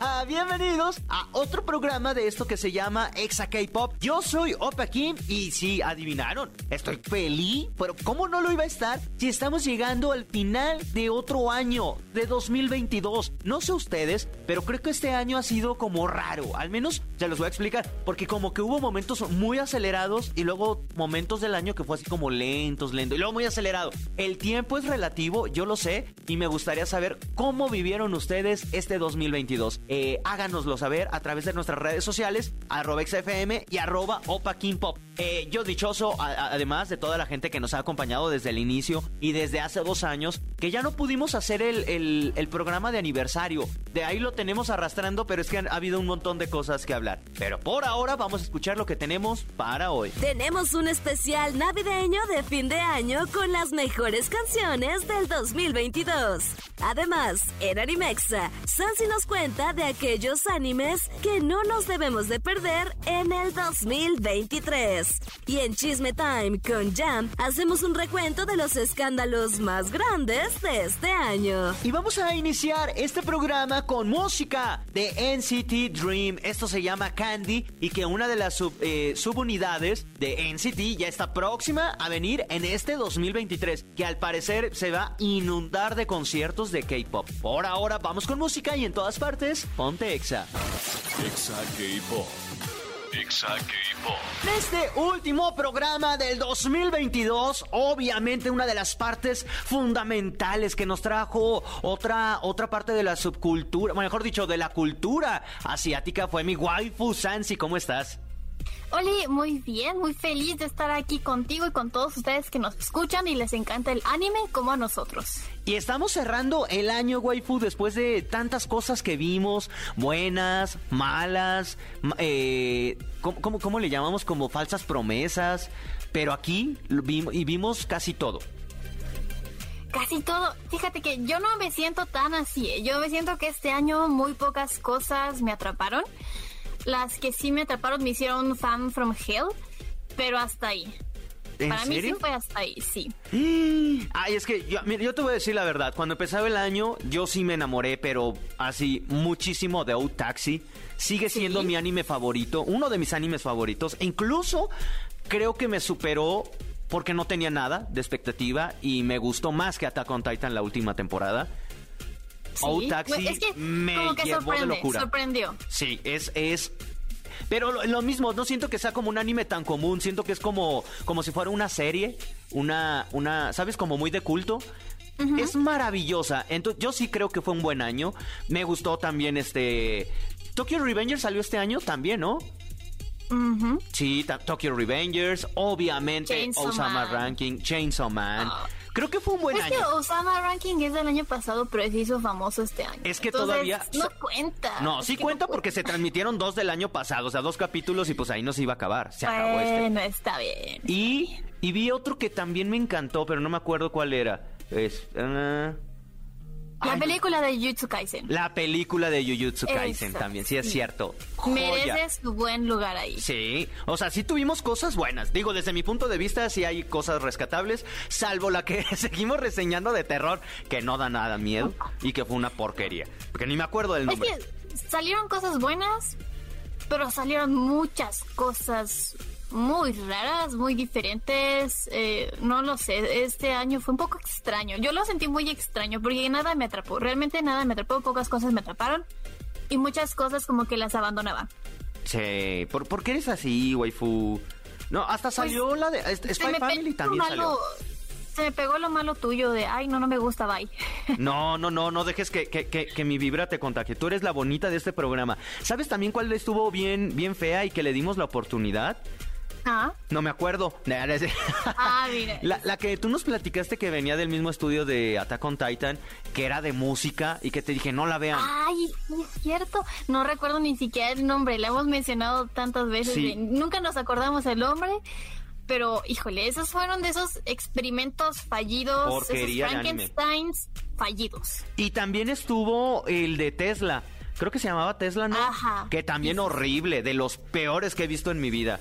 Bienvenidos a otro programa de esto que se llama Exa K-Pop. Yo soy Opa Kim y si adivinaron, estoy feliz, pero ¿cómo no lo iba a estar si estamos llegando al final de otro año, de 2022? No sé ustedes, pero creo que este año ha sido como raro. Al menos se los voy a explicar, porque como que hubo momentos muy acelerados y luego momentos del año que fue así como lentos, lento y luego muy acelerado. El tiempo es relativo, yo lo sé, y me gustaría saber cómo vivieron ustedes este 2022. Eh, háganoslo saber a través de nuestras redes sociales, arroba XFM y arroba Opa Pop. Eh, yo dichoso, además de toda la gente que nos ha acompañado desde el inicio y desde hace dos años, que ya no pudimos hacer el, el programa de aniversario. De ahí lo tenemos arrastrando, pero es que ha habido un montón de cosas que hablar. Pero por ahora vamos a escuchar lo que tenemos para hoy. Tenemos un especial navideño de fin de año con las mejores canciones del 2022. Además, en Animexa, Sansi nos cuenta de aquellos animes que no nos debemos de perder en el 2023. Y en Chisme Time con Jam, hacemos un recuento de los escándalos más grandes de este año. Y vamos a iniciar este programa con música de NCT Dream. Esto se llama Candy y que una de las eh, subunidades de NCT ya está próxima a venir en este 2023, que al parecer se va a inundar de conciertos de K-pop. Por ahora vamos con música y en todas partes, ponte Exa. Exa K-pop. K-pop. Este último programa del 2022, obviamente una de las partes fundamentales que nos trajo otra, otra parte de la subcultura, mejor dicho, de la cultura asiática fue mi waifu Sansi. ¿Cómo estás? Oli, muy bien, muy feliz de estar aquí contigo y con todos ustedes que nos escuchan y les encanta el anime como a nosotros. Y estamos cerrando el año, waifu, después de tantas cosas que vimos, buenas, malas, eh, ¿cómo, le llamamos? Como falsas promesas, pero aquí vimos, y vimos casi todo. Casi todo. Fíjate que yo no me siento tan así. ¿eh? Yo me siento que este año muy pocas cosas me atraparon. Las que sí me atraparon me hicieron fan from hell, pero hasta ahí. Para mí sí fue hasta ahí, sí. Ay, es que yo, yo, te voy a decir la verdad. Cuando empezaba el año, yo sí me enamoré, pero así muchísimo de Out Taxi. Sigue siendo mi anime favorito, uno de mis animes favoritos. E incluso creo que me superó porque no tenía nada de expectativa y me gustó más que Attack on Titan la última temporada. Taxi es que me como que llevó de locura. Sorprendió. Sí, es, es pero lo, mismo, no siento que sea como un anime tan común, siento que es como, como si fuera una serie, una, una, ¿sabes? Como muy de culto. Es maravillosa. Entonces, yo sí creo que fue un buen año. Me gustó también este. Tokyo Revengers salió este año también, ¿no? Sí, Tokyo Revengers, obviamente Osama Ranking, Chainsaw Man. Ah. Creo que fue un buen año. Es que Osama Ranking es del año pasado, pero se hizo famoso este año. Es que todavía. No cuenta. No, sí cuenta porque se transmitieron dos del año pasado, o sea, dos capítulos y pues ahí no se iba a acabar. Se acabó este. Bueno, está bien. Y, y vi otro que también me encantó, pero no me acuerdo cuál era. Es. Ah, la película de Jujutsu Kaisen. La película de Jujutsu Kaisen también, sí es cierto. Mereces tu buen lugar ahí. Sí, o sea, sí tuvimos cosas buenas. Digo, desde mi punto de vista sí hay cosas rescatables, salvo la que seguimos reseñando de terror, que no da nada miedo y que fue una porquería. Porque ni me acuerdo del nombre. Es que salieron cosas buenas, pero salieron muchas cosas muy raras, muy diferentes. Eh, no lo sé, este año fue un poco extraño. Yo lo sentí muy extraño porque nada me atrapó. Realmente nada me atrapó, pocas cosas me atraparon y muchas cosas como que las abandonaba. Sí, ¿por, qué eres así, waifu? No, hasta pues, salió la de Spy Family también salió. Se me pegó lo malo tuyo de, ay, no, no me gusta, bye. No, no, no, no dejes que, que, que, mi vibra te contagie. Tú eres la bonita de este programa. ¿Sabes también cuál estuvo bien, bien fea y que le dimos la oportunidad? Ah. No me acuerdo. Ah. La, que tú nos platicaste que venía del mismo estudio de Attack on Titan, que era de música y que te dije, no la vean. Ay, es cierto. No recuerdo ni siquiera el nombre. La hemos mencionado tantas veces. nunca nos acordamos el nombre. pero híjole, esos fueron de esos experimentos fallidos, Porquería esos. Frankensteins fallidos. Y también estuvo el de Tesla. Creo que se llamaba Tesla, ¿no? Ajá. Que también horrible, de los peores que he visto en mi vida.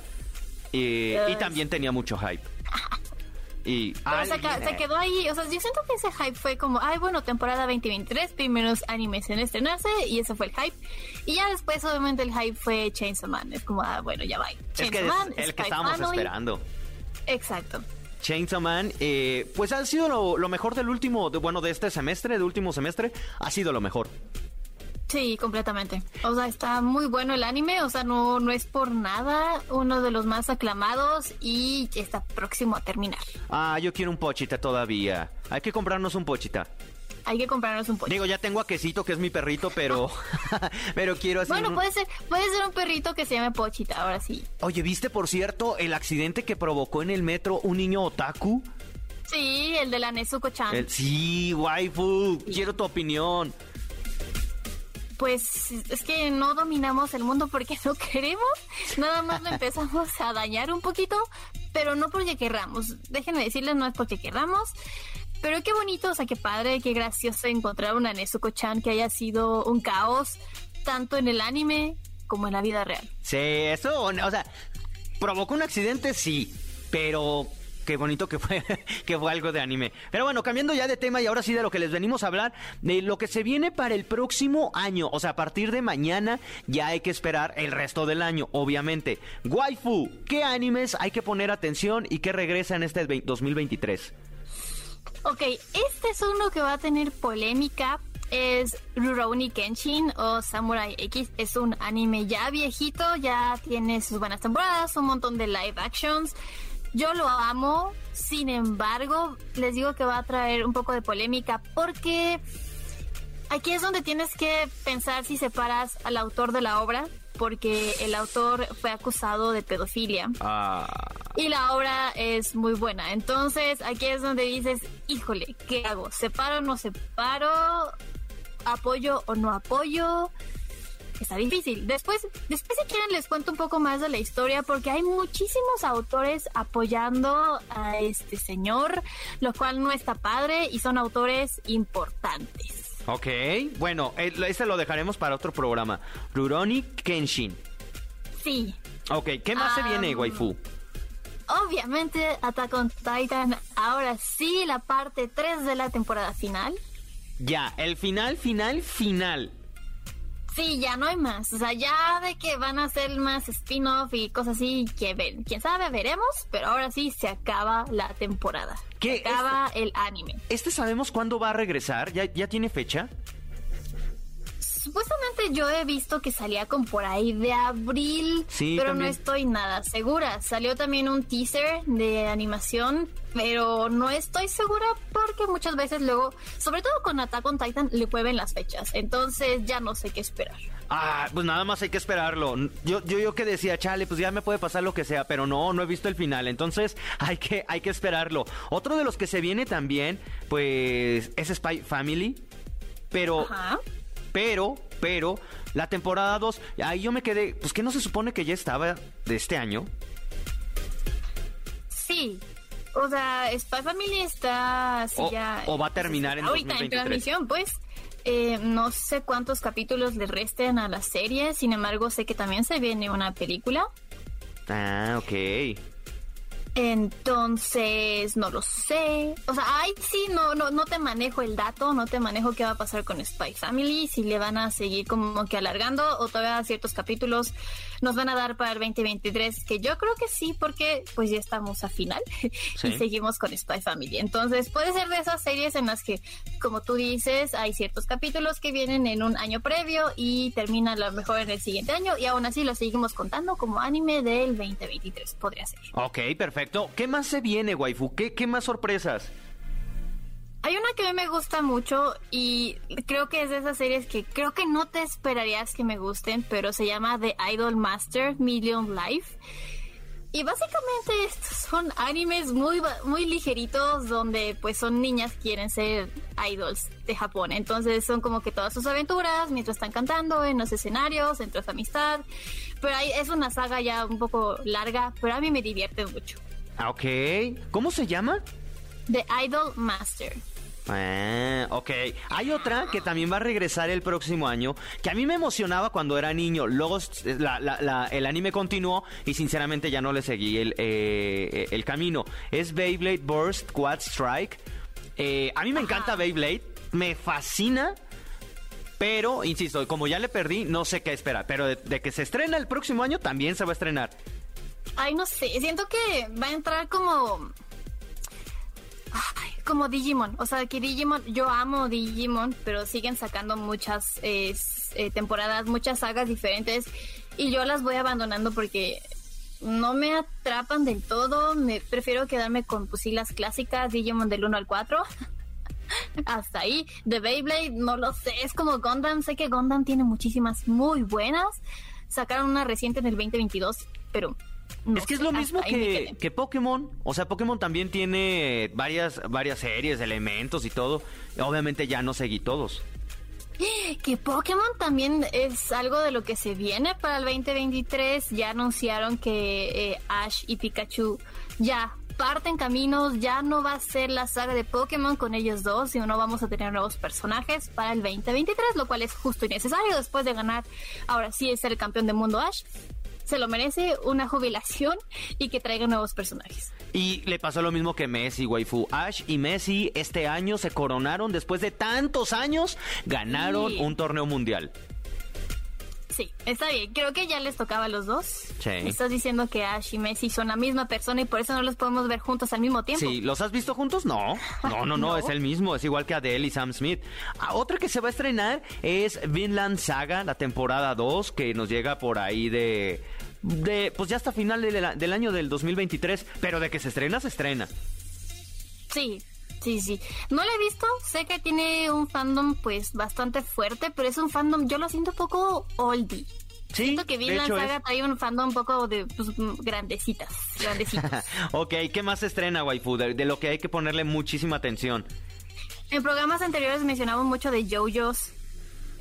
Y también tenía mucho hype. Y Pero se, ca- alguien- se quedó ahí, o sea, yo siento que ese hype fue como, ay, bueno, temporada 2023, primeros animes en estrenarse, y ese fue el hype. Y ya después, obviamente, el hype fue Chainsaw Man. Es como, ah, bueno, ya va. es Chainsaw que es Man, el que estábamos Family. esperando. Exacto. Chainsaw Man, eh, pues ha sido lo, lo mejor del último, de- bueno, de este semestre, de último semestre, ha sido lo mejor. Sí, completamente. O sea, está muy bueno el anime, o sea, no, no es por nada uno de los más aclamados y está próximo a terminar. Ah, yo quiero un pochita todavía. Hay que comprarnos un pochita. Hay que comprarnos un pollo. Digo, ya tengo a Quesito, que es mi perrito, pero pero quiero así Bueno, un- puede ser, puede ser un perrito que se llame Pochita, ahora sí. Oye, ¿viste por cierto el accidente que provocó en el metro un niño otaku? Sí, el de la Nezuko-chan. Sí, waifu, quiero tu opinión. Pues es que no dominamos el mundo porque no queremos, nada más lo empezamos a dañar un poquito, pero no porque querramos. Déjenme decirles, no es porque querramos, pero qué bonito, o sea, qué padre, qué gracioso encontrar una Nezuko-chan que haya sido un caos, tanto en el anime como en la vida real. Sí, eso, o sea, provocó un accidente, sí, pero qué bonito que fue, que fue algo de anime. Pero bueno, cambiando ya de tema y ahora sí de lo que les venimos a hablar, de lo que se viene para el próximo año, o sea, a partir de mañana ya hay que esperar el resto del año, obviamente. Waifu, ¿qué animes hay que poner atención y qué regresa en este vein- 2023? Ok, este es uno que va a tener polémica. Es Rurouni Kenshin o Samurai X. Es un anime ya viejito, ya tiene sus buenas temporadas, un montón de live actions. Yo lo amo, sin embargo, les digo que va a traer un poco de polémica porque aquí es donde tienes que pensar si separas al autor de la obra, porque el autor fue acusado de pedofilia. Ah, Y la obra es muy buena. Entonces, aquí es donde dices, híjole, ¿qué hago? ¿Separo o no separo? ¿Apoyo o no apoyo? Está difícil. Después, después si quieren les cuento un poco más de la historia porque hay muchísimos autores apoyando a este señor, lo cual no está padre y son autores importantes. ok, bueno, eh, este lo dejaremos para otro programa. Rurouni Kenshin. Sí, Ok, ¿qué más se viene, waifu? obviamente Attack on Titan, ahora sí la parte 3 de la temporada final. Ya, el final, final, final. Sí, ya no hay más. O sea, ya de que van a hacer más spin-off y cosas así, que ven. Quién sabe, veremos. Pero ahora sí se acaba la temporada. ¿Qué? Se acaba el anime. ¿Este sabemos cuándo va a regresar? ¿Ya, ya tiene fecha? Supuestamente yo he visto que salía con por ahí de abril, Sí, pero también. no estoy nada segura. Salió también un teaser de animación, pero no estoy segura porque muchas veces luego, sobre todo con Attack on Titan, le mueven las fechas. Entonces ya no sé qué esperar. Ah, pues nada más hay que esperarlo. Yo, yo, yo que decía, chale, pues ya me puede pasar lo que sea, pero no, no he visto el final. Entonces hay que, hay que esperarlo. Otro de los que se viene también, pues, es Spy Family. Pero, Ajá. Pero, pero, la temporada 2, ahí yo me quedé, pues que no se supone que ya estaba de este año. Sí. O sea, Spy Family está así O- ya. o va a terminar en ahorita 2023. en transmisión, pues. Eh, no sé cuántos capítulos le resten a la serie. Sin embargo, sé que también se viene una película. Ah, ok. Entonces, no lo sé. O sea, ahí sí, no, no, no te manejo el dato, no te manejo qué va a pasar con Spy Family, si le van a seguir como que alargando o todavía ciertos capítulos nos van a dar para el 2023, que yo creo que sí, porque pues ya estamos a final Sí. y seguimos con Spy Family. Entonces, puede ser de esas series en las que, como tú dices, hay ciertos capítulos que vienen en un año previo y terminan a lo mejor en el siguiente año y aún así lo seguimos contando como anime del 2023, podría ser. Ok, perfecto. ¿Qué más se viene, waifu? ¿Qué, qué más sorpresas? Hay una que a mí me gusta mucho y creo que es de esas series que creo que no te esperarías que me gusten, pero se llama The Idol Master Million Life. Y básicamente estos son animes muy, muy ligeritos donde pues son niñas que quieren ser idols de Japón. Entonces son como que todas sus aventuras mientras están cantando en los escenarios, entre su amistad. Pero ahí es una saga ya un poco larga, pero a mí me divierte mucho. Ah, ok. ¿Cómo se llama? The Idol Master. Ah, ok. Hay otra que también va a regresar el próximo año, que a mí me emocionaba cuando era niño. Luego eh, la- la- la- el anime continuó y sinceramente ya no le seguí el, eh, el camino. Es Beyblade Burst Quad Strike. Eh, a mí me encanta Beyblade, me fascina. Pero, insisto, como ya le perdí, no sé qué esperar. Pero de, de que se estrena el próximo año, también se va a estrenar. Ay, no sé, siento que va a entrar como... Como Digimon. O sea, que Digimon, yo amo Digimon, pero siguen sacando muchas eh, temporadas, muchas sagas diferentes. Y yo las voy abandonando porque no me atrapan del todo. Me prefiero quedarme con pues, clásicas, Digimon del 1 al 4. Hasta ahí. The Beyblade, no lo sé. Es como Gundam. Sé que Gundam tiene muchísimas muy buenas. Sacaron una reciente en el 2022, pero. No es que es lo hasta mismo que, que Pokémon. O sea, Pokémon también tiene varias, varias series, elementos y todo. Obviamente ya no seguí todos. Que Pokémon también es algo de lo que se viene para el 2023. Ya anunciaron que eh, Ash y Pikachu ya parten caminos. Ya no va a ser la saga de Pokémon con ellos dos, sino vamos a tener nuevos personajes para el 2023, lo cual es justo y necesario después de ganar. Ahora sí es el campeón del mundo Ash. Se lo merece una jubilación y que traiga nuevos personajes. Y le pasó lo mismo que Messi, waifu. Ash y Messi este año se coronaron después de tantos años. Ganaron Sí. un torneo mundial. Sí, está bien. Creo que ya les tocaba a los dos. Sí. Estás diciendo que Ash y Messi son la misma persona y por eso no los podemos ver juntos al mismo tiempo. Sí, ¿los has visto juntos? No. No, no, no, No. es el mismo. Es igual que Adele y Sam Smith. Ah, otra que se va a estrenar es Vinland Saga, la temporada 2, que nos llega por ahí de. de pues ya hasta final del, del año del 2023. Pero de que se estrena, se estrena. Sí, sí, sí. No lo he visto. Sé que tiene un fandom pues bastante fuerte, pero es un fandom, yo lo siento un poco oldie. Sí, Siento que Vinland Saga es. trae un fandom un poco de pues, grandecitas, grandecitas. ok, ¿qué más se estrena, waifu? De, de lo que hay que ponerle muchísima atención. En programas anteriores mencionamos mucho de JoJo's.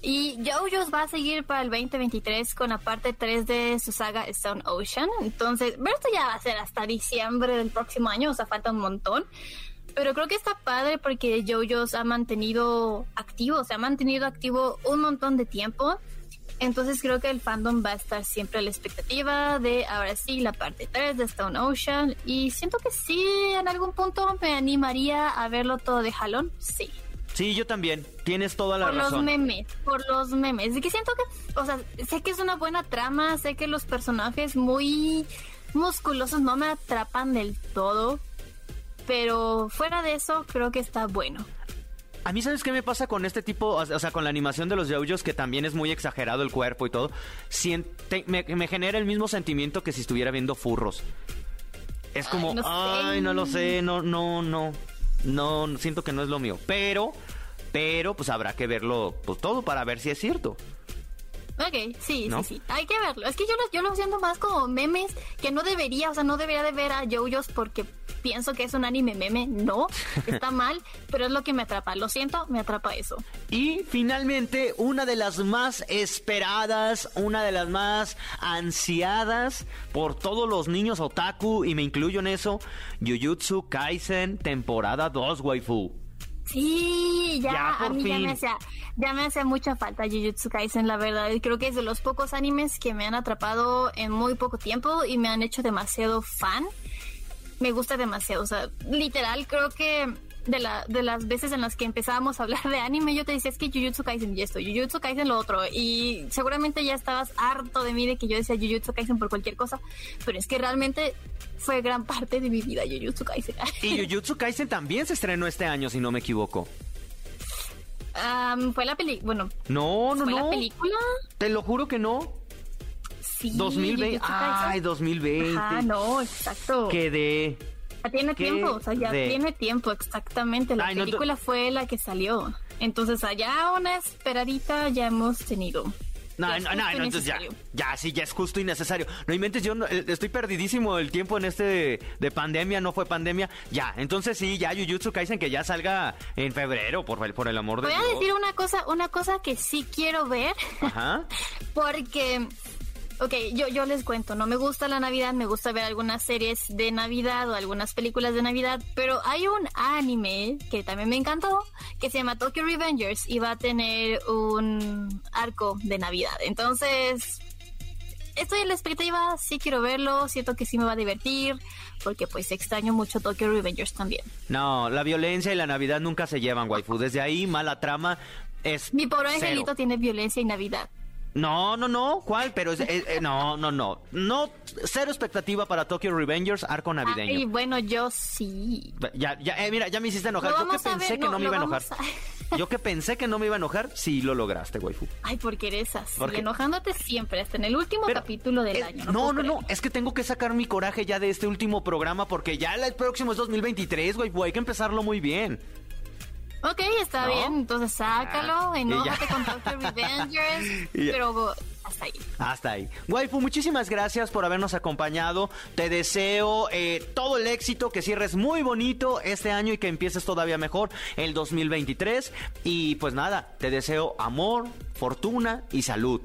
Y JoJo's va a seguir para el 2023 con la parte 3 de su saga Stone Ocean. Entonces, pero esto ya va a ser hasta diciembre del próximo año, o sea, falta un montón. Pero creo que está padre porque JoJo's ha mantenido activo, se ha mantenido activo un montón de tiempo. Entonces creo que el fandom va a estar siempre a la expectativa de ahora sí la parte 3 de Stone Ocean. Y siento que sí, en algún punto me animaría a verlo todo de jalón. Sí. Sí, yo también. Tienes toda la Por los razón. memes, por los memes. Y que siento que, o sea, sé que es una buena trama, sé que los personajes muy musculosos no me atrapan del todo. Pero fuera de eso, creo que está bueno. A mí, ¿sabes qué me pasa con este tipo? O sea, con la animación de los yoyos, que también es muy exagerado el cuerpo y todo. Siente- me, me genera el mismo sentimiento que si estuviera viendo furros. Es como, Ay, no sé. no lo sé, no, no, no. No, siento que no es lo mío. Pero, pero, pues habrá que verlo pues, todo para ver si es cierto. Ok, sí, ¿No? sí, sí. Hay que verlo. Es que yo lo, yo lo siento más como memes que no debería, o sea, no debería de ver a JoJo's porque pienso que es un anime meme. No, está mal, pero es lo que me atrapa. Lo siento, me atrapa eso. Y finalmente, una de las más esperadas, una de las más ansiadas por todos los niños otaku, y me incluyo en eso, Jujutsu Kaisen, temporada 2, waifu. Sí, ya, a mí ya me, hacía, ya me hace mucha falta Jujutsu Kaisen, la verdad. Y Creo que es de los pocos animes que me han atrapado en muy poco tiempo y me han hecho demasiado fan. Me gusta demasiado, o sea, literal, creo que de, la, de las veces en las que empezábamos a hablar de anime, yo te decía, es que Jujutsu Kaisen y esto, Jujutsu Kaisen lo otro. Y seguramente ya estabas harto de mí de que yo decía Jujutsu Kaisen por cualquier cosa, pero es que realmente fue gran parte de mi vida Jujutsu Kaisen. Y Jujutsu Kaisen también se estrenó este año, si no me equivoco. Am, fue la película, bueno, No, no, ¿Fue no. la película? Te lo juro que no. Sí. 2020. Jujutsu Kaisen. Ay, 2020. Ajá, no, exacto. Quedé. Ya tiene ¿Qué tiempo, o sea, ya de- tiene tiempo, exactamente. La Ay, no te- película fue la que salió. Entonces, allá una esperadita ya hemos tenido. No, no, no, entonces ya, ya, sí, ya es justo y necesario. No inventes, yo no- eh, estoy perdidísimo el tiempo en este de, de pandemia, no fue pandemia. Ya, entonces sí, ya Jujutsu Kaisen que ya salga en febrero, por, el- por el amor de Voy a Dios. decir una cosa, una cosa que sí quiero ver, Ajá. porque Ok, yo, yo les cuento, no me gusta la Navidad, me gusta ver algunas series de Navidad o algunas películas de Navidad, pero hay un anime que también me encantó, que se llama Tokyo Revengers y va a tener un arco de Navidad. Entonces, estoy en la expectativa, sí quiero verlo, siento que sí me va a divertir, porque pues extraño mucho Tokyo Revengers también. No, la violencia y la Navidad nunca se llevan, waifu. Desde ahí, mala trama es. Mi pobre cero. angelito tiene violencia y Navidad. No, no, no. ¿Cuál? Pero es, es- eh, no, no, no. No, cero expectativa para Tokyo Revengers, arco navideño. bueno, yo sí. Ya, ya, eh, mira, ya me hiciste enojar. Yo que pensé ver, que no, no me iba a enojar. Yo que pensé que no me iba a enojar, sí lo lograste, waifu. Ay, porque eres así, Porque- enojándote siempre, hasta en el último Pero, capítulo del eh, año. No, no, no. Es que tengo que sacar mi coraje ya de este último programa porque ya el próximo es 2023, waifu. Hay que empezarlo muy bien. Ok, está ¿No? bien, entonces sácalo, Ah, y enójate con Tokyo Revengers, pero hasta ahí. Hasta ahí. Waifu, muchísimas gracias por habernos acompañado. Te deseo eh, todo el éxito, que cierres muy bonito este año y que empieces todavía mejor el 2023. Y pues nada, te deseo amor, fortuna y salud.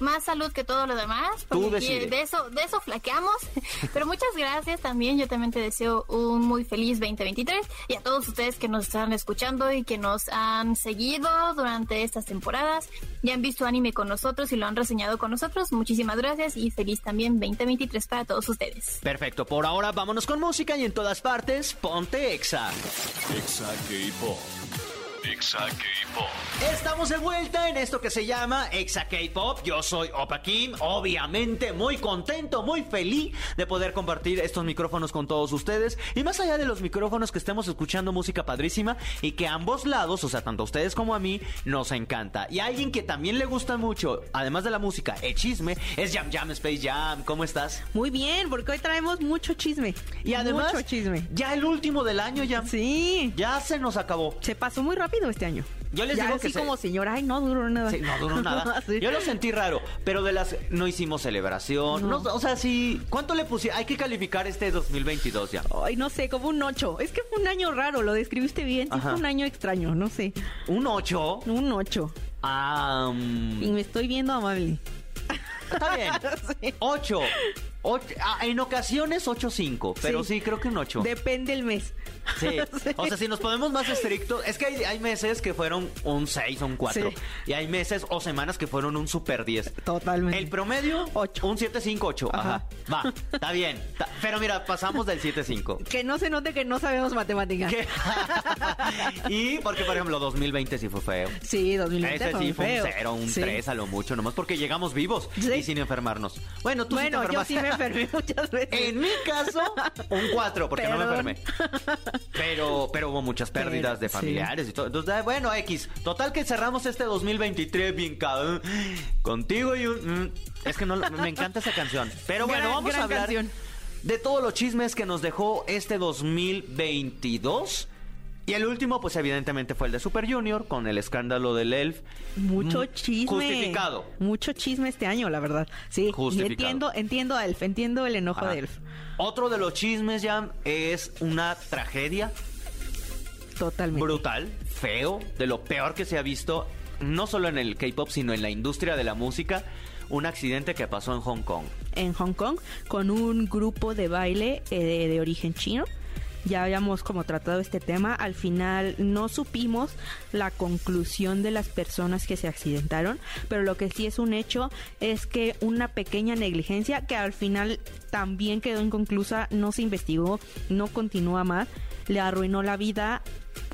Más salud que todo lo demás, Tú de eso, de eso flaqueamos. Pero muchas gracias también. Yo también te deseo un muy feliz 2023 y a todos ustedes que nos están escuchando y que nos han seguido durante estas temporadas y han visto anime con nosotros y lo han reseñado con nosotros. Muchísimas gracias y feliz también 2023 para todos ustedes. Perfecto, por ahora vámonos con música y en todas partes, ponte exa. Exa K-Pop. Exa K-Pop. Estamos de vuelta en esto que se llama Exa K-Pop. Yo soy Opa Kim, obviamente muy contento, muy feliz de poder compartir estos micrófonos con todos ustedes. Y más allá de los micrófonos que estemos escuchando música padrísima y que a ambos lados, o sea, tanto a ustedes como a mí, nos encanta. Y alguien que también le gusta mucho, además de la música, el chisme, es Jam Jam Space Jam. ¿Cómo estás? Muy bien, porque hoy traemos mucho chisme. Y además, Mucho chisme. ya el último del año, ya, Sí. ya se nos acabó. Se pasó muy rápido este año. Yo les ya digo así que se- como señora, ay, no duró nada. Sí, no duró nada. Sí. Yo lo sentí raro, pero de las no hicimos celebración. No. No, o sea, sí, ¿cuánto le pusieron? Hay que calificar este 2022 ya. Ay, no sé, como un 8. Es que fue un año raro, lo describiste bien. Sí, fue un año extraño, no sé. Un 8. Un 8. Ah, mm, Y me estoy viendo amable. está bien. Sí. 8. en ocasiones 8.5, pero sí. Sí. creo que un 8. Depende el mes. Sí. O sea, si nos ponemos más estrictos, es que hay, hay meses que fueron un 6 o un 4. Sí. Y hay meses o semanas que fueron un super 10. Totalmente. El promedio, Ocho. un 7-5-8. Ajá. Ajá. Va, está bien. Ta- Pero mira, pasamos del 7-5. Que no se note que no sabemos matemáticas. Y porque, por ejemplo, 2020 sí fue feo. Sí, 2020 Ese fue sí fue feo. un 0, un Sí. 3 a lo mucho, nomás porque llegamos vivos y sin enfermarnos. Bueno, tú Bueno, sí te yo sí me enfermaste. Enfermé muchas veces. En mi caso, un 4, porque no me enfermé. Pero, pero hubo muchas pérdidas Pero, de sí. familiares y todo. Entonces, bueno, X. Total que cerramos este 2023 bien cabrón. Contigo y un... mm, Es que no, me encanta esa canción. Pero bueno, Gran- vamos a hablar canción. de todos los chismes que nos dejó este 2022. Y el último, pues evidentemente fue el de Super Junior, con el escándalo del Elf. Mucho Mm, chisme. Justificado. Mucho chisme este año, la verdad. Sí, Justificado. entiendo, entiendo a Elf, entiendo el enojo Ajá. de Elf. Otro de los chismes, ya es una tragedia Totalmente. brutal, feo, de lo peor que se ha visto, no solo en el K-pop, sino en la industria de la música. Un accidente que pasó en Hong Kong. en Hong Kong con un grupo de baile eh, de, de origen chino. Ya habíamos como tratado este tema. Al final no supimos la conclusión de las personas que se accidentaron, pero lo que sí es un hecho es que una pequeña negligencia que al final también quedó inconclusa, no se investigó, no continúa más, le arruinó la vida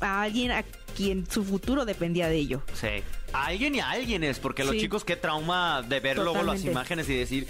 a alguien a quien su futuro dependía de ello. Sí. A alguien y a alguien es, porque los chicos, qué trauma de ver luego las imágenes y decir.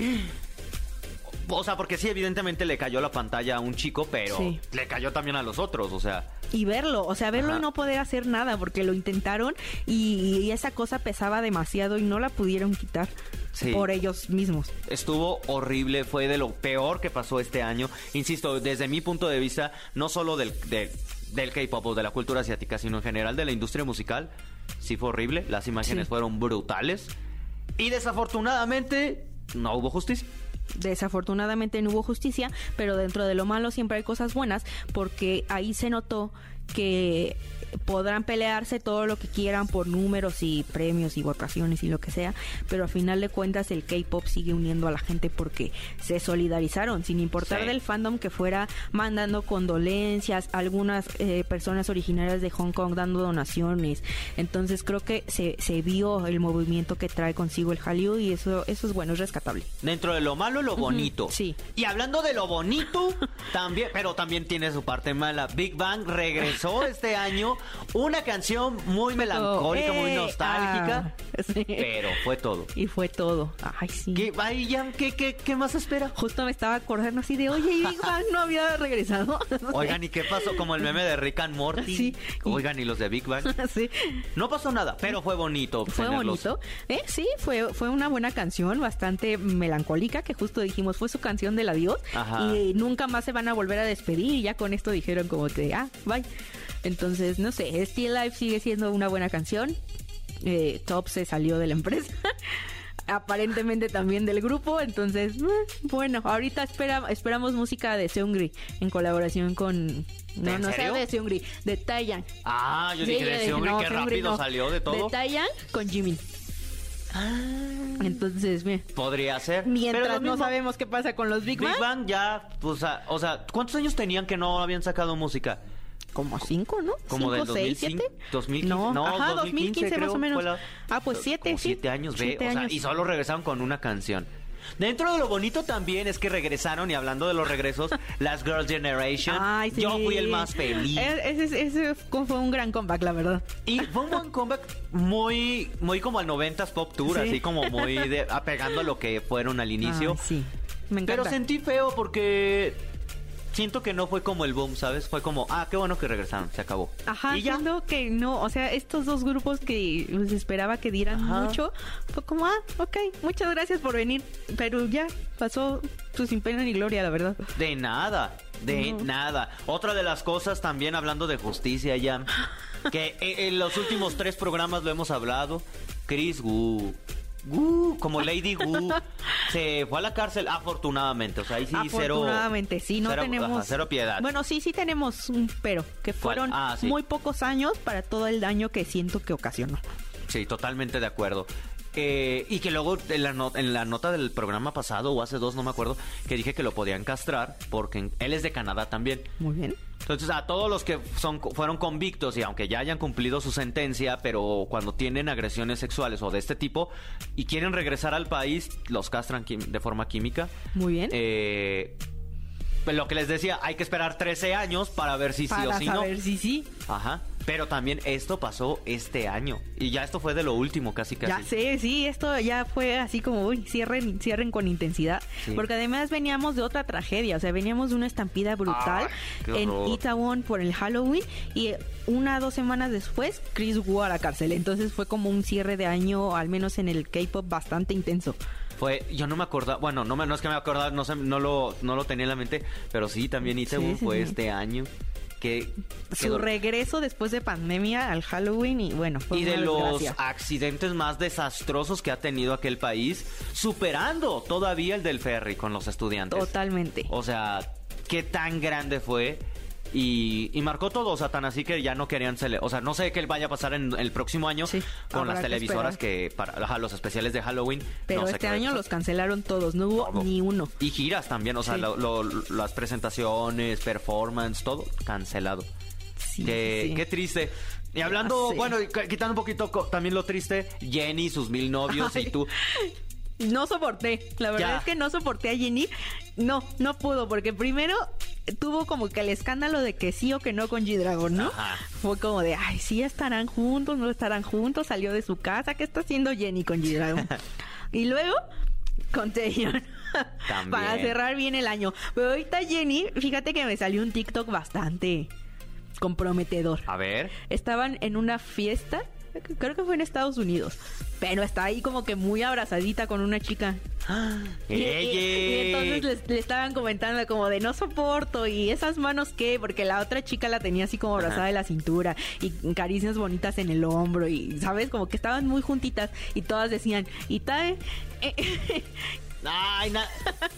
O sea, porque sí, evidentemente le cayó la pantalla a un chico, pero Sí. le cayó también a los otros, o sea. y verlo, o sea, verlo Ajá. y no poder hacer nada porque lo intentaron y, y esa cosa pesaba demasiado y no la pudieron quitar Sí. por ellos mismos. Estuvo horrible, fue de lo peor que pasó este año. Insisto, desde mi punto de vista, no solo del, del, del K-pop o de la cultura asiática, sino en general de la industria musical, sí fue horrible. Las imágenes Sí. fueron brutales. Y desafortunadamente, no hubo justicia. Desafortunadamente no hubo justicia, pero dentro de lo malo siempre hay cosas buenas porque ahí se notó que podrán pelearse todo lo que quieran por números y premios y votaciones y lo que sea, pero a final de cuentas el K-pop sigue uniendo a la gente porque se solidarizaron, sin importar Sí. del fandom que fuera mandando condolencias, algunas eh, personas originarias de Hong Kong dando donaciones. Entonces creo que se, se vio el movimiento que trae consigo el Hallyu y eso, eso es bueno, es rescatable. Dentro de lo malo, lo bonito. sí. Y hablando de lo bonito, también, pero también tiene su parte mala. Big Bang regresó este año una canción muy melancólica, muy Eh, nostálgica. ah, sí. Pero fue todo. Y fue todo. Ay, sí. ¿Qué, ay, ya, ¿qué, qué, qué más espera? Justo me estaba acordando así de, oye, Big Bang no había regresado. Oigan, ¿y qué pasó? Como el meme de Rick and Morty. Sí. Oigan, ¿y los de Big Bang? sí. No pasó nada, pero fue bonito. Fue bonito. Eh, sí, fue, fue una buena canción, bastante melancólica, que justo dijimos, fue su canción del adiós. Ajá. Y nunca más se van a volver a despedir. Y ya con esto dijeron como que, ah, bye. Entonces, no sé, Still Life sigue siendo una buena canción. Eh, Top se salió de la empresa. Aparentemente también del grupo, entonces, eh, bueno, ahorita espera, esperamos música de Seungri en colaboración con... No, ¿En no serio? sea de Seungri, de Taeyang. Ah, yo Sí, dije, de hombre, no, qué Seungri rápido no. salió de todo. De Taeyang con Jimin. Entonces, bien. Podría ser. Pero Mientras no sabemos qué pasa con los Big Bang, Big Bang ya, pues, o sea, ¿cuántos años tenían que no habían sacado música? Como cinco, ¿no? Como del seis, 2005, siete. 2015, No, no, ajá, 2015 2015 más o menos. la- ah, pues siete, Como sí. siete años, ve, o sea, años. y solo regresaron con una canción. Dentro de lo bonito también es que regresaron, y hablando de los regresos, las Girls' Generation. Ay, sí. Yo fui el más feliz. E- Ese, ese fue un gran comeback, la verdad. Y fue un buen comeback muy, muy como al 90s Pop Tour, Sí. así como muy de, apegando a lo que fueron al inicio. Ay, sí, me encanta. Pero sentí feo porque siento que no fue como el boom, ¿sabes? Fue como, ah, qué bueno que regresaron, se acabó. Ajá, y ya. siento que no, o sea, estos dos grupos que pues, esperaba que dieran Ajá. mucho, fue como, ah, ok, muchas gracias por venir, pero ya pasó pues, sin pena ni gloria, la verdad. De nada, de No. nada. Otra de las cosas también hablando de justicia ya, que e- en los últimos tres programas lo hemos hablado, Chris Wu. Wu, como Lady Wu, se fue a la cárcel afortunadamente, o sea, ahí sí cero... Afortunadamente, sí, no cero- tenemos... ajá, cero piedad. Bueno, sí, sí tenemos un pero, que fueron Ah, sí. muy pocos años para todo el daño que siento que ocasionó. Sí, totalmente de acuerdo. Eh, y que luego en la, no- en la nota del programa pasado, o hace dos, no me acuerdo, que dije que lo podían castrar, porque en- él es de Canadá también. Muy bien. Entonces, a todos los que son, fueron convictos y aunque ya hayan cumplido su sentencia, pero cuando tienen agresiones sexuales o de este tipo y quieren regresar al país, los castran de forma química. Muy bien. Eh, lo que les decía, hay que esperar 13 años para ver si sí para o si no. saber si sí. Ajá. Pero también esto pasó este año. Y ya esto fue de lo último, casi casi. Ya sé, sí, esto ya fue así como, uy, cierren, cierren con intensidad. Sí. Porque además veníamos de otra tragedia, o sea, veníamos de una estampida brutal en. Itaewon por el Halloween y una dos semanas después, Chris Wu a la cárcel. Entonces fue como un cierre de año, al menos en el K-pop, bastante intenso. Fue, yo no me acordaba, bueno, no, me, no es que me acordaba, no, sé, no, lo, no lo tenía en la mente, pero sí, también Itaewon Sí, sí, fue este año. Que, Su regreso después de pandemia al Halloween y bueno, fue y de los accidentes más desastrosos que ha tenido aquel país, superando todavía el del ferry con los estudiantes. Totalmente. O sea, qué tan grande fue. Y, y marcó todo, o sea, tan así que ya no querían cele- O sea, no sé qué vaya a pasar en el próximo año Sí, con las televisoras que, para ajá, los especiales de Halloween. Pero no sé este año los cancelaron todos, no hubo Todo. ni uno. Y giras también, o sea, Sí. lo- lo- las presentaciones, performance, todo cancelado. Sí, qué, triste. Y hablando, sé. bueno, quitando un poquito también lo triste, Jenny, sus mil novios y tú. No soporté, la verdad Ya. es que no soporté a Jenny. No, no pudo, porque primero tuvo como que el escándalo de que sí o que no con G-Dragon, ¿no? Ajá. Fue como de, ay, sí estarán juntos, no estarán juntos, salió de su casa, ¿qué está haciendo Jenny con G-Dragon? y luego, con Taeyeon. Para cerrar bien el año. Pero ahorita Jenny, fíjate que me salió un TikTok bastante comprometedor. A ver. Estaban en una fiesta, creo que fue en Estados Unidos, pero está ahí como que muy abrazadita con una chica. Y, y- y ¡Ey! entonces le, estaban comentando como de no soporto y esas manos qué, porque la otra chica la tenía así como abrazada Ajá. de la cintura y caricias bonitas en el hombro y sabes como que estaban muy juntitas y todas decían y tal Ay, na-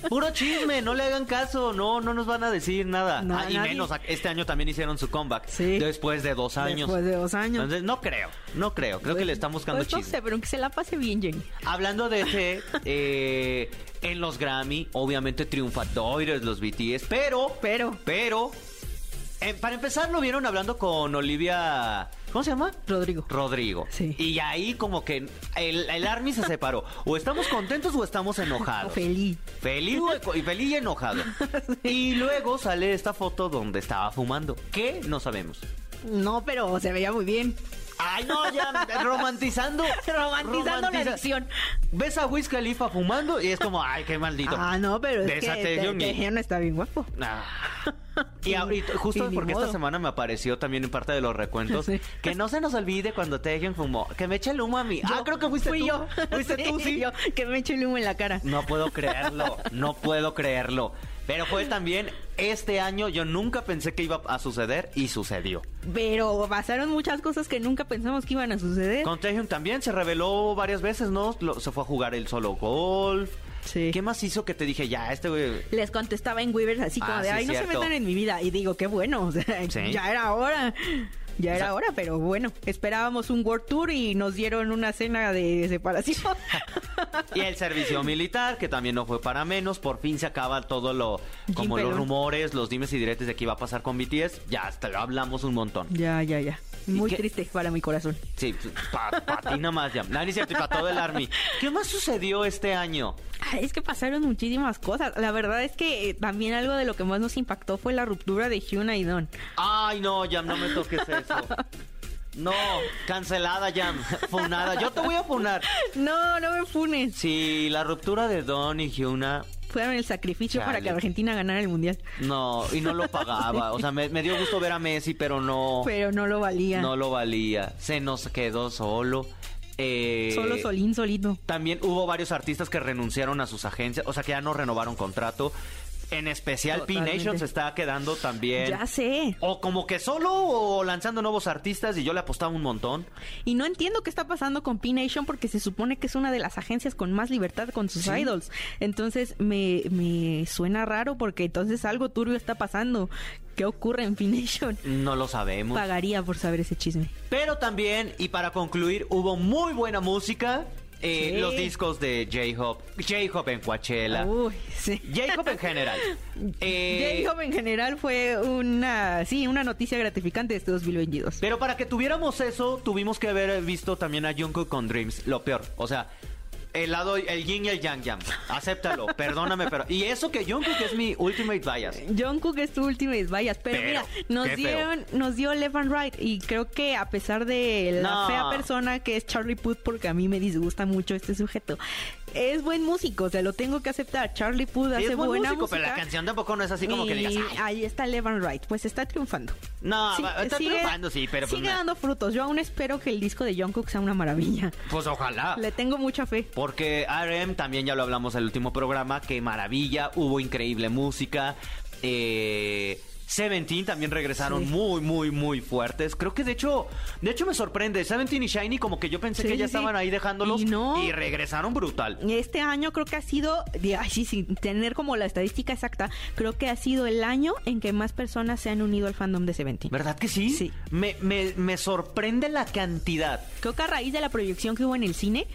puro chisme, no le hagan caso, no, no nos van a decir nada. No, Ah, y nadie. menos, este año también hicieron su comeback. Sí. Después de dos años. Después de dos años. Entonces, no creo, no creo, creo que le están buscando Pues no chisme. sé, pero que se la pase bien, Jenny. Hablando de ese, eh, en los Grammy, obviamente triunfadores los BTS, pero, Pero. pero, eh, para empezar lo vieron hablando con Olivia, ¿cómo se llama? Rodrigo. Rodrigo. Sí. Y ahí como que el, el Army se separó. O estamos contentos o estamos enojados. Feliz. Feliz y feliz y enojado. Y luego sale esta foto donde estaba fumando. ¿Qué? No sabemos. No, pero se veía muy bien. Ay, no, ya romantizando. Romantizando la adicción. Ves a Wiz Khalifa fumando y es como, ay, qué maldito. Ah, no, pero es De que Taehyung y- Taehyung está bien guapo. Ah. Y ahorita, justo Y porque esta semana me apareció también en parte de los recuentos, Sí. que no se nos olvide cuando Taehyung fumó, que me eche el humo a mí. ah, Yo- creo que fuiste fui tú. yo. Fuiste tú, sí. yo, que me eche el humo en la cara. No puedo creerlo, no puedo creerlo. Pero fue también este año, yo nunca pensé que iba a suceder y sucedió. Pero pasaron muchas cosas que nunca pensamos que iban a suceder. Con Taehyung también se reveló varias veces, ¿no? Lo- se fue a jugar el solo golf. Sí. ¿Qué más hizo que te dije, ya, este güey... Les contestaba en Weavers así como Ah, de, sí, ay, no se metan en mi vida. Y digo, qué bueno, o sea, Sí. ya era hora. Ya O era sea- hora, pero bueno, esperábamos un World Tour y nos dieron una cena de separación. Y el servicio militar, que también no fue para menos. Por fin se acaba todo lo... Como Jim los Pelón. rumores, los dimes y diretes de que iba a pasar con BTS. Ya, hasta lo hablamos un montón. ya, ya, ya. Muy qué? triste para mi corazón. Sí, para ti nada más ya. No, cierto, y para todo el Army. ¿Qué más sucedió este año? Ay, Es que pasaron muchísimas cosas. La verdad es que eh, también algo de lo que más nos impactó fue la ruptura de Hyuna y Don. Ay, no, Jam, no me toques eso. No, cancelada, Jam. Funada. Yo te voy a funar. No, no me funes. Si la ruptura de Don y Hyuna, Fueron el sacrificio para que Argentina ganara el mundial. no, y no lo pagaba. O sea, me, me dio gusto ver a Messi, pero no, Pero no lo valía. no lo valía. Se nos quedó solo. Eh, Solo Solín solito. También hubo varios artistas que renunciaron a sus agencias, o sea, que ya no renovaron contrato. En especial. P-Nation se está quedando también. Ya sé. O como que solo o lanzando nuevos artistas y yo le apostaba un montón. Y no entiendo qué está pasando con P-Nation porque se supone que es una de las agencias con más libertad con sus Sí. idols. Entonces me, me suena raro porque entonces algo turbio está pasando. ¿Qué ocurre en P-Nation? No lo sabemos. Pagaría por saber ese chisme. Pero también, y para concluir, hubo muy buena música. Eh, Sí. Los discos de J-Hop. J-Hop en Coachella. Sí. J-Hop en general. Eh, J-Hope en general fue una, sí, una noticia gratificante de este 2022. pero para que tuviéramos eso, tuvimos que haber visto también a Jungkook con Dreams. Lo peor. O sea, el lado, el yin y el yang yang. Acéptalo. perdóname, pero. Y eso que Jungkook es mi ultimate bias. Jungkook es tu Ultimate Bias, pero, Pero, mira, nos feo. dieron, nos dio Left and Right y creo que a pesar de la No. fea persona que es Charlie Puth, porque a mí me disgusta mucho este sujeto, es buen músico, o sea, lo tengo que aceptar. Charlie Puth Sí, hace es buen buena músico, música. pero la canción tampoco no es así como que digas. "Ay". ahí está Left and Right, pues está triunfando. No, Sí, está sigue- triunfando, sí, pero pues, sigue dando frutos. Yo aún espero que el disco de Jungkook sea una maravilla. pues ojalá. Le tengo mucha fe. Porque RM también ya lo hablamos en el último programa, que maravilla, hubo increíble música. Eh, Seventeen también regresaron Sí. muy, muy, muy fuertes. Creo que de hecho, de hecho me sorprende. Seventeen y Shiny como que yo pensé Sí, que ya sí, estaban ahí dejándolos Y no. y regresaron brutal. Este año creo que ha sido, ay, sí, sin tener como la estadística exacta, creo que ha sido el año en que más personas se han unido al fandom de Seventeen. ¿Verdad que sí? Sí. Me, me, me sorprende la cantidad. Creo que a raíz de la proyección que hubo en el cine,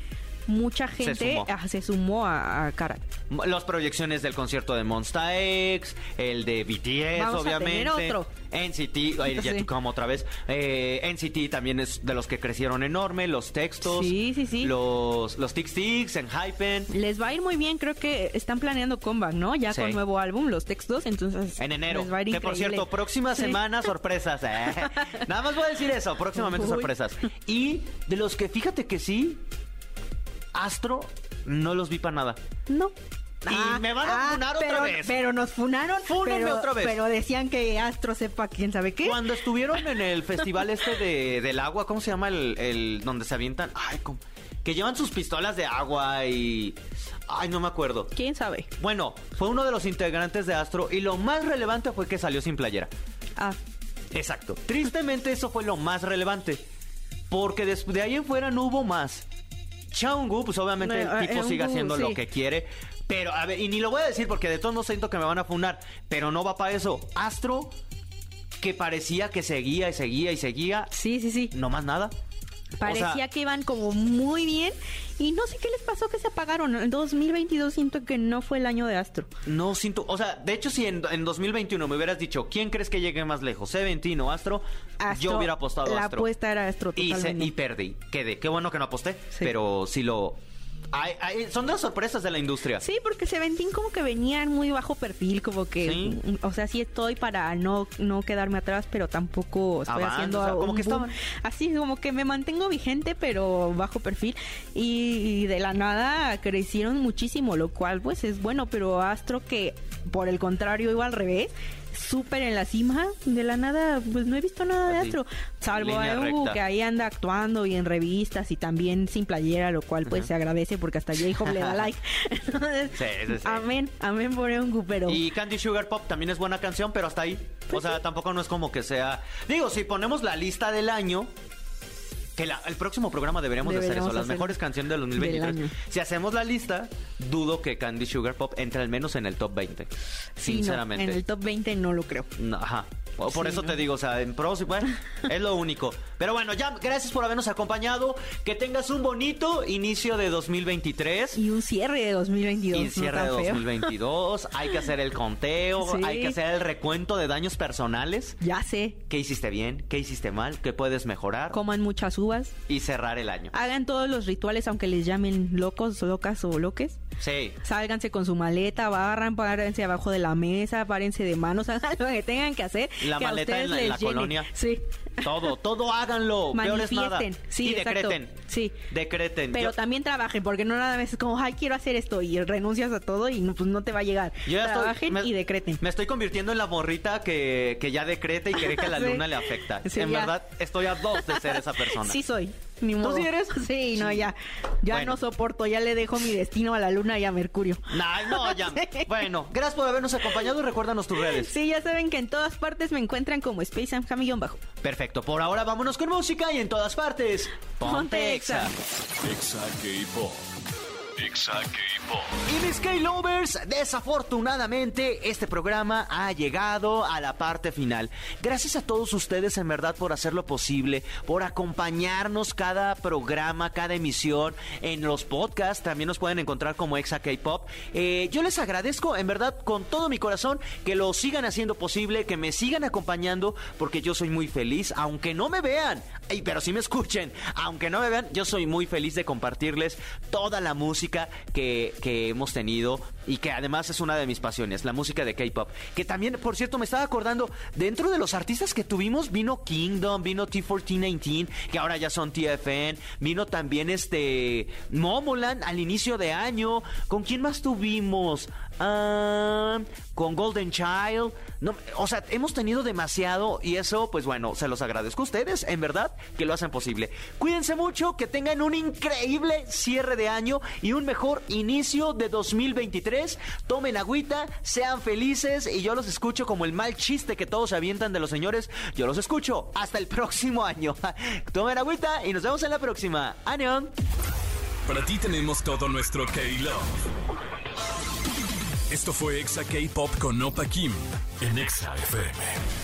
mucha gente sumó. ah, se sumó a, a Karak. Las proyecciones del concierto de Monsta X, el de BTS, Vamos a obviamente. tener otro. NCT, ay, ya Sí. como otra vez. Eh, NCT también es de los que crecieron enorme, los textos. Sí, sí, sí. Los, los Tic Tics en Hypen. Les va a ir muy bien, creo que están planeando comeback, ¿no? Ya Sí. con nuevo álbum, los textos, entonces En enero. les va a ir Que por increíble. cierto, próxima Sí. semana sorpresas. eh. Nada más voy a decir eso, próximamente Uy. sorpresas. Y de los que fíjate que sí, Astro no los vi para nada. No. Y me van a funar otra pero, vez. Pero nos funaron. Fúnenme pero, otra vez. Pero decían que Astro sepa quién sabe qué. Cuando estuvieron en el festival este de, del agua, ¿cómo se llama el, el donde se avientan? Ay, ¿cómo? que llevan sus pistolas de agua y ay, no me acuerdo. ¿Quién sabe? Bueno, fue uno de los integrantes de Astro y lo más relevante fue que salió sin playera. Ah, Exacto. Tristemente eso fue lo más relevante. Porque des- de ahí en fuera no hubo más. Chaungu, pues obviamente No, el eh, tipo sigue Eungu, haciendo sí. lo que quiere. Pero, a ver, y ni lo voy a decir porque de todos no siento que me van a funar, pero no va para eso. Astro, que parecía que seguía y seguía y seguía, Sí, sí, sí. no más nada. Parecía O sea, que iban como muy bien y no sé qué les pasó que se apagaron. En 2022 siento que no fue el año de Astro. No siento, o sea, de hecho si en, en 2021 me hubieras dicho, ¿quién crees que llegue más lejos? ¿Seventeen o Astro? Astro, yo hubiera apostado a La Astro. apuesta era Astro y, se- totalmente. y perdí, quedé. Qué bueno que no aposté, Sí. pero sí lo... hay- hay- son de las sorpresas de la industria. Sí, porque Seventeen como que venían muy bajo perfil, como que, Sí. o sea, sí estoy para no, no quedarme atrás, pero tampoco estoy haciendo o sea, como que estaban- así como que me mantengo vigente, pero bajo perfil y, y de la nada crecieron muchísimo, lo cual pues es bueno, pero Astro que por el contrario iba al revés. Súper en la cima, de la nada, pues no he visto nada de Así, Astro, salvo a Ebu, que ahí anda actuando y en revistas y también sin playera, lo cual pues se agradece porque hasta J-Hope le da like. Entonces, Sí, sí, sí. Amén, amén por un pero Y Candy Sugar Pop también es buena canción, pero hasta ahí. Pues o sea, tampoco no es como que sea... Digo, si ponemos la lista del año... Que la- el próximo programa deberíamos, de hacer Deberíamos eso, las hacer mejores canciones del 2023. del. Si hacemos la lista, dudo que Candy Sugar Pop entre al menos en el top 20. Sí, no, sinceramente. en el top 20 no lo creo. No, ajá. Por Sí, eso no. te digo, o sea, en pros y bueno, es lo único. Pero bueno, ya, gracias por habernos acompañado. Que tengas un bonito inicio de 2023. Y un cierre de 2022. Y no cierre de tan feo. 2022. Hay que hacer el conteo, Sí. hay que hacer el recuento de daños personales. Ya sé. ¿Qué hiciste bien? ¿Qué hiciste mal? ¿Qué puedes mejorar? Coman muchas uvas. Y cerrar el año. Hagan todos los rituales, aunque les llamen locos, locas o loques. Sí. Sálganse con su maleta, barran, párense abajo de la mesa, párense de manos, hagan lo que tengan que hacer. La que a maleta ustedes en la- en colonia. Sí. Todo, todo háganlo. Manifiesten. Sí, y exacto. decreten. Sí. Decreten. Pero Yo- también trabajen, porque no nada más es como, ay, quiero hacer esto y renuncias a todo y no, pues no te va a llegar. Yo ya estoy- Trabajen me- y decreten. Me estoy convirtiendo en la morrita que, que ya decreta y cree que la Sí. luna le afecta. Sí, en ya. verdad, estoy a dos de ser esa persona. Sí soy. Ni modo. sí eres? Sí, no, ya. Ya Bueno. no soporto, ya le dejo mi destino a la luna y a Mercurio. Nah, no, ya. Sí. Bueno, gracias por habernos acompañado y recuérdanos tus redes. Sí, ya saben que en todas partes me encuentran como Space Jamillón Bajo. Perfecto, por ahora vámonos con música y en todas partes. Ponte Exa. Exa K-Pop. Exa. Y mis K-Lovers, desafortunadamente este programa ha llegado a la parte final. Gracias a todos ustedes en verdad por hacerlo posible, por acompañarnos cada programa, cada emisión en los podcasts. También nos pueden encontrar como Exa K-Pop. Eh, yo les agradezco en verdad con todo mi corazón que lo sigan haciendo posible, que me sigan acompañando porque yo soy muy feliz, aunque no me vean, pero sí me escuchen, aunque no me vean, yo soy muy feliz de compartirles toda la música que, que hemos tenido y que además es una de mis pasiones, la música de K-pop. Que también, por cierto, me estaba acordando, dentro de los artistas que tuvimos, vino Kingdom, vino T1419, que ahora ya son TFN, vino también este Momoland al inicio de año. ¿Con quién más tuvimos? Ah, con Golden Child. No, o sea, hemos tenido demasiado y eso, pues bueno, se los agradezco a ustedes, en verdad, que lo hacen posible. Cuídense mucho, que tengan un increíble cierre de año y un mejor inicio de 2023. Tomen agüita, sean felices y yo los escucho como el mal chiste que todos se avientan de los señores. Yo los escucho hasta el próximo año. Tomen agüita y nos vemos en la próxima. ¡Anión! Para ti tenemos todo nuestro K-Love. Esto fue Exa K-Pop con Opa Kim en Exa FM.